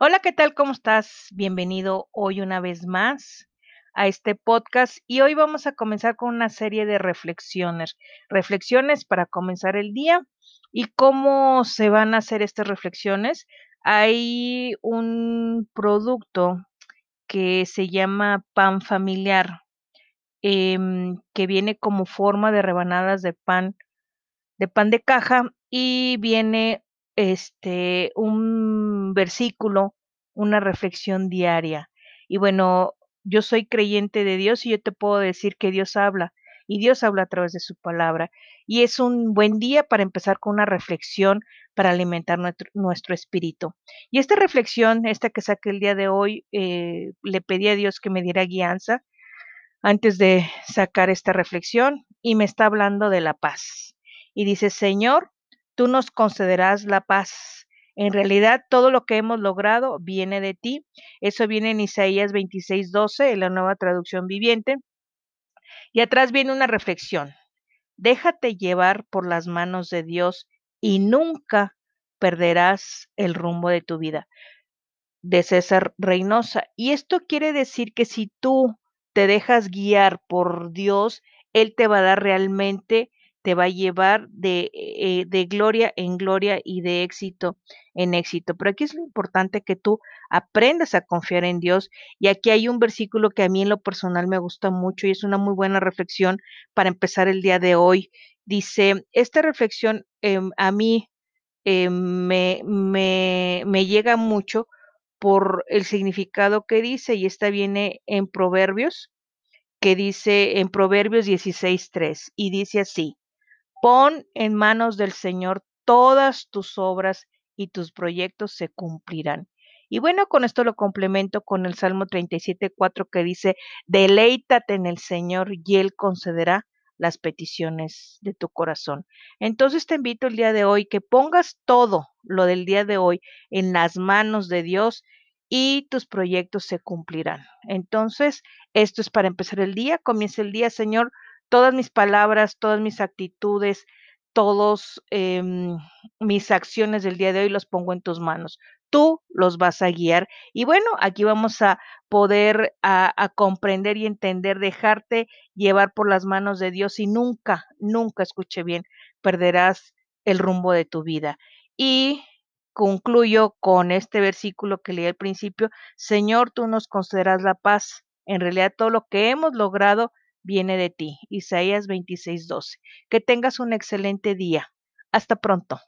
Hola, ¿qué tal? ¿Cómo estás? Bienvenido hoy una vez más a este podcast y hoy vamos a comenzar con una serie de reflexiones, reflexiones para comenzar el día y cómo se van a hacer estas reflexiones. Hay un producto que se llama pan familiar, em, que viene como forma de rebanadas de pan, de pan de caja y viene este un versículo, una reflexión diaria. Y bueno, yo soy creyente de Dios y yo te puedo decir que Dios habla y Dios habla a través de su palabra. Y es un buen día para empezar con una reflexión para alimentar nuestro, nuestro espíritu. Y esta reflexión, esta que saqué el día de hoy, eh, le pedí a Dios que me diera guianza antes de sacar esta reflexión y me está hablando de la paz. Y dice, Señor, tú nos concederás la paz. En realidad, todo lo que hemos logrado viene de ti. Eso viene en Isaías 26, 12, en la nueva traducción viviente. Y atrás viene una reflexión. Déjate llevar por las manos de Dios y nunca perderás el rumbo de tu vida. De César Reynosa. Y esto quiere decir que si tú te dejas guiar por Dios, Él te va a dar realmente, te va a llevar de, eh, de gloria en gloria y de éxito en éxito. Pero aquí es lo importante que tú aprendas a confiar en Dios. Y aquí hay un versículo que a mí en lo personal me gusta mucho y es una muy buena reflexión para empezar el día de hoy. Dice, esta reflexión eh, a mí me, me, me llega mucho por el significado que dice, y esta viene en Proverbios, que dice en Proverbios 16.3, y dice así, pon en manos del Señor todas tus obras y tus proyectos se cumplirán. Y bueno, con esto lo complemento con el Salmo 37.4 que dice, deleítate en el Señor y Él concederá las peticiones de tu corazón. Entonces te invito el día de hoy que pongas todo lo del día de hoy en las manos de Dios y tus proyectos se cumplirán. Entonces, esto es para empezar el día. Comienza el día, Señor. Todas mis palabras, todas mis actitudes, todos eh, mis acciones del día de hoy los pongo en tus manos tú los vas a guiar. Y bueno, aquí vamos a poder a, comprender y entender, dejarte llevar por las manos de Dios y nunca, nunca, escuche bien, perderás el rumbo de tu vida. Y concluyo con este versículo que leí al principio, Señor, tú nos concederás la paz. En realidad todo lo que hemos logrado viene de ti. Isaías 26:12. Que tengas un excelente día. Hasta pronto.